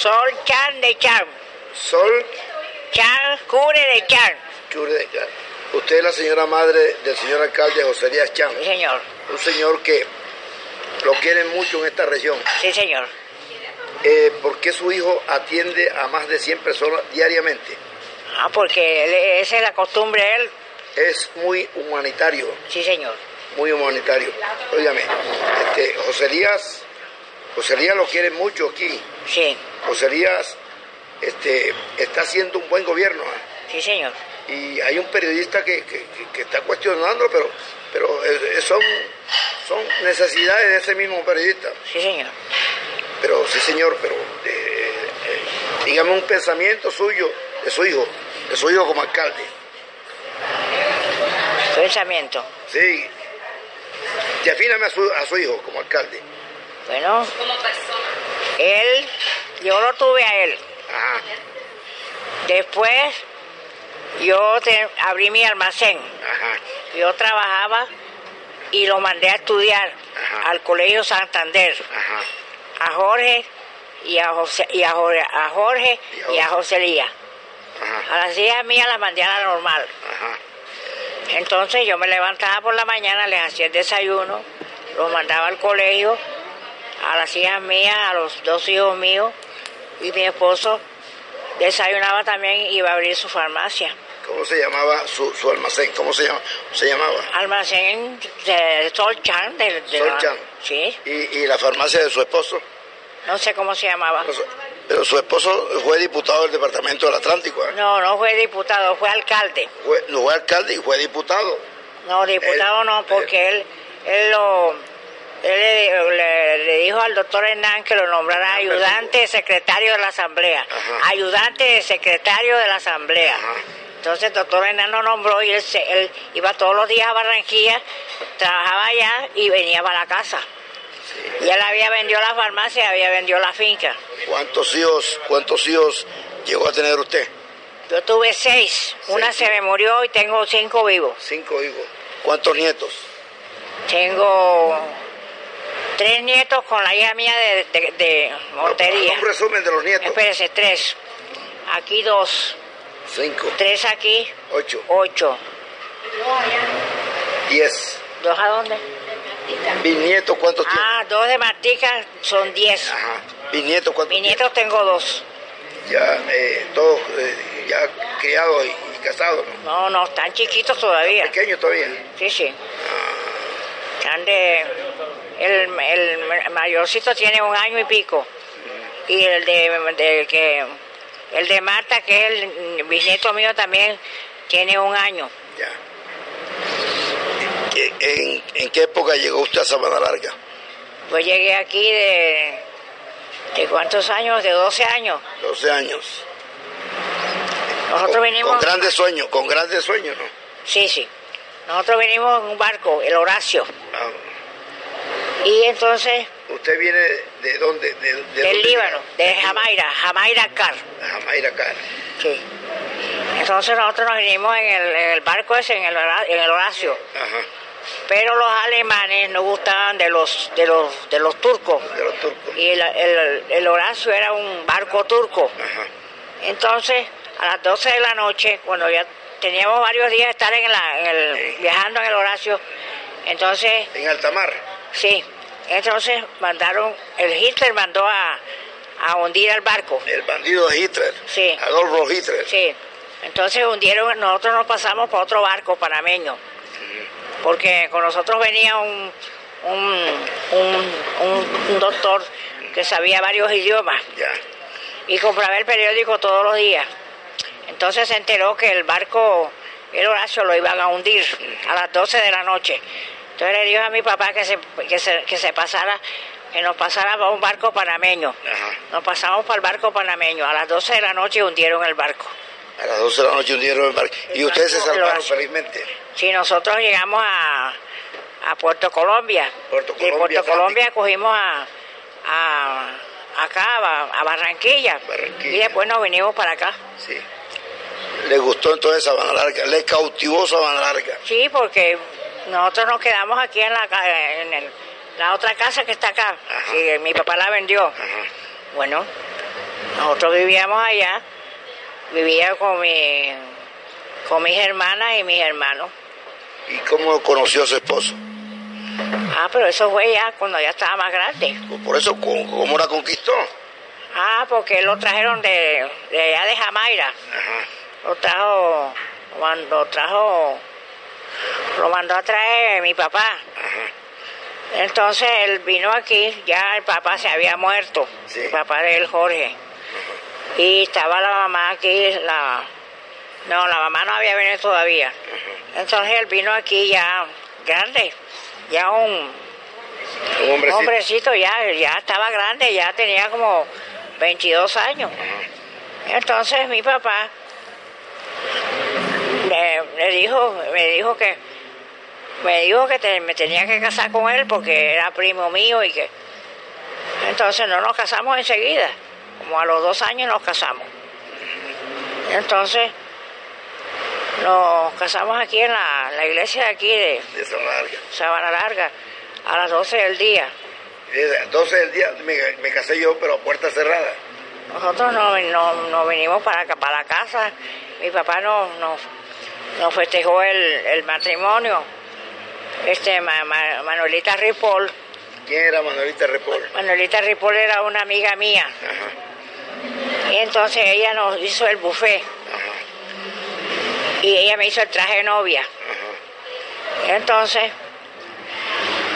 Sol Chan de Chan. Sol Chan, Cure de Chan. Chure de Chan. Usted es la señora madre del señor alcalde José Díaz Chan. Sí, señor. Un señor que lo quieren mucho en esta región. Sí, señor. Eh, ¿Por qué su hijo atiende a más de 100 personas diariamente? Ah, porque esa es la costumbre de él. Es muy humanitario, Sí, señor. muy humanitario. Óigame, este, José Díaz, José lo quiere mucho aquí. Sí, José este, está haciendo un buen gobierno. ¿eh? sí, señor. Y hay un periodista que, que- que- está cuestionando, pero, pero son, son necesidades de ese mismo periodista. Sí, señor. Pero sí, señor, pero eh, eh, dígame un pensamiento suyo, de su hijo, de su hijo como alcalde. Pensamiento. Sí. Defíname a su, a su hijo como alcalde. Bueno, él, yo lo tuve a él. Ajá, Después, yo te- abrí mi almacén. ajá, Yo trabajaba y lo mandé a estudiar Ajá. al Colegio Santander. A Jorge y a José, y a Jorge, a Jorge Y a y a Jorge. José Lía. Ajá, A las hijas mías las mandé a la normal. Entonces yo me levantaba por la mañana, les hacía el desayuno, los mandaba al colegio, a las hijas mías, a los dos hijos míos, y mi esposo desayunaba también y iba a abrir su farmacia. ¿Cómo se llamaba su, su almacén? ¿Cómo se, llama, se llamaba? Almacén de Sol Chan. De, de Sol la- Chan. Sí, ¿Y, y la farmacia de su esposo? no sé cómo se llamaba. Pero su esposo fue diputado del Departamento del Atlántico. ¿eh? No, no fue diputado, fue alcalde. Fue, no fue alcalde y fue diputado. No, diputado Él- no, porque él, él lo... Él le, le- le dijo al doctor Hernán que lo nombrara ayudante secretario de la Asamblea. Ajá. Ayudante secretario de la Asamblea. Ajá. Entonces el doctor Hernán lo nombró y él, se- él iba todos los días a Barranquilla, trabajaba allá y venía para la casa. Y él había vendido la farmacia, había vendido la finca. ¿Cuántos hijos, cuántos hijos llegó a tener usted? Yo tuve seis, una se me murió y tengo cinco vivos. Cinco hijos. ¿Cuántos nietos? Tengo tres nietos con la hija mía de, de, de Montería. Un resumen de los nietos. Espérese, tres. Aquí dos, Cinco, tres aquí, ocho, ocho. diez. ¿Dos a dónde? ¿Bisnietos cuántos tiene? Ah, dos de Martica son diez. Ajá. ¿Bisnietos cuántos Mis nietos tengo dos. Ya, eh, todos eh, ya criados y, y casados, ¿no? No, no, están chiquitos todavía. Pequeños todavía. Sí, sí. Están de... El, el mayorcito tiene un año y pico. Y el de, de que... El de Marta, que es el bisnieto mío también, tiene un año. Ya. ¿En, en, qué época llegó usted a Sabana Larga? Pues llegué aquí de... ¿De cuántos años? De 12 años. 12 años. Nosotros Con, venimos... con grandes sueños, con grandes sueños, ¿no? Sí, sí. Nosotros venimos en un barco, el Horacio. Ah, Y entonces, ¿Usted viene de dónde? De, de del dónde Líbano, viene? de Jamaira, Jamaira Car. De Jamaira acá. Sí. Entonces nosotros nos vinimos en el, en el barco ese, en el, en el Horacio. Ajá. Pero los alemanes no gustaban de los, de los, de los turcos. De los turcos. Y el, el, el Horacio era un barco turco. Ajá. Entonces, a las 12 de la noche, cuando ya teníamos varios días de estar en, la, en el, viajando en el Horacio, entonces, En alta mar. sí, entonces mandaron, el Hitler mandó a, a hundir el barco. El bandido de Hitler. Sí. Adolfo Hitler. Sí, entonces hundieron, nosotros nos pasamos por otro barco panameño, porque con nosotros venía un, un, un, doctor que sabía varios idiomas Ya. y compraba el periódico todos los días. Entonces se enteró que el barco, el Horacio, lo iban a hundir a las 12 de la noche. Entonces le dijo a mi papá que se, que se, que se pasara que nos pasara para un barco panameño. Nos pasamos para el barco panameño. A las 12 de la noche hundieron el barco. A las 12 de la noche hundieron el barco. ¿Y ustedes se salvaron felizmente? Sí, nosotros llegamos a, a Puerto Colombia. Puerto de Puerto Colombia cogimos a, a acá, a, Barranquilla. Y después nos vinimos para acá. Sí. ¿Le gustó entonces Sabana Larga? ¿Le cautivó Sabana Larga? Sí, porque nosotros nos quedamos aquí en la, en la otra casa que está acá. Sí, mi papá la vendió. Bueno, nosotros vivíamos allá. Vivía con, mi, con mis hermanas y mis hermanos. ¿Y cómo conoció a su esposo? Ah, pero eso fue ya cuando ya estaba más grande. Pues por eso, ¿cómo, la conquistó? Ah, porque lo trajeron de, de allá de Jamaira. Lo trajo, lo trajo, lo mandó a traer mi papá. Entonces él vino aquí, ya el papá se había muerto, el papá de él, Jorge. Y estaba la mamá aquí, la... No, la mamá no había venido todavía. Entonces él vino aquí ya grande, ya un, un hombrecito. ya, ya estaba grande, ya tenía como 22 años. Entonces mi papá me, dijo, me dijo que me dijo que me tenía que casar con él porque era primo mío y que entonces no nos casamos enseguida, como a los dos años nos casamos. Entonces nos casamos aquí en la, iglesia de aquí de, Sabana Larga. a las 12 del día. 12 del día me, casé yo, pero a puerta cerrada. Nosotros nos no, vinimos para, acá, para la casa, mi papá nos, nos, festejó el, el, matrimonio, este Manuelita Ripoll. ¿Quién era Manuelita Ripoll? Manuelita Ripoll era una amiga mía. Y entonces ella nos hizo el buffet y ella me hizo el traje de novia. Entonces,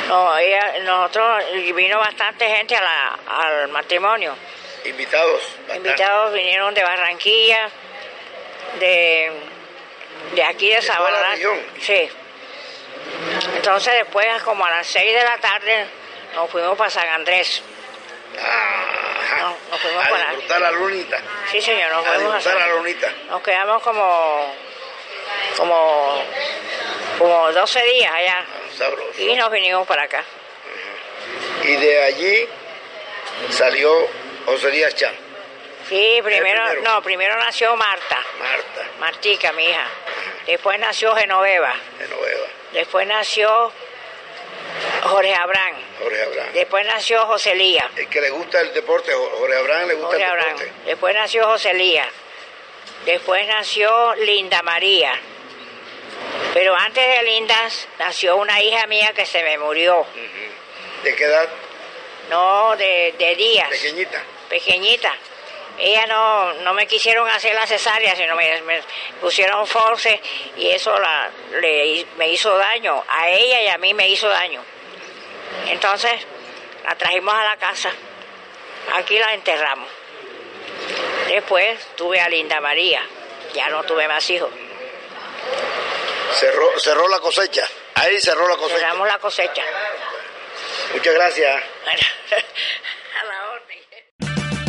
no, ella, nosotros vino bastante gente a la, al matrimonio. Invitados. Invitados vinieron de Barranquilla, de, de aquí de, Sabana. Sí. Entonces después, como a las 6 de la tarde, nos fuimos para San Andrés. Ah, nos fuimos a para... disfrutar la lunita. Sí, señor, nos fuimos a, a la lunita. Nos quedamos como como, como 12 días allá. Y nos vinimos para acá. Y de allí salió José Díaz Chan. Sí, primero, no, primero nació Marta. Marta. Martica, mi hija. Después nació Genoveva. Genoveva. Después nació Jorge Abrán. Jorge Abrán. Después nació José Lía. El que le gusta el deporte, Jorge Abrán le gusta el deporte. Después nació José Lía. Después nació Linda María. Pero antes de Lindas nació una hija mía que se me murió. ¿De qué edad? No, de, de días. Pequeñita. Pequeñita. Ella no, no me quisieron hacer la cesárea, sino me, pusieron force y eso la, le, me hizo daño. A ella y a mí me hizo daño. Entonces la trajimos a la casa. Aquí la enterramos. Después tuve a Linda María. Ya no tuve más hijos. Cerró, cerró la cosecha. Ahí cerró la cosecha. Cerramos la cosecha. Muchas gracias.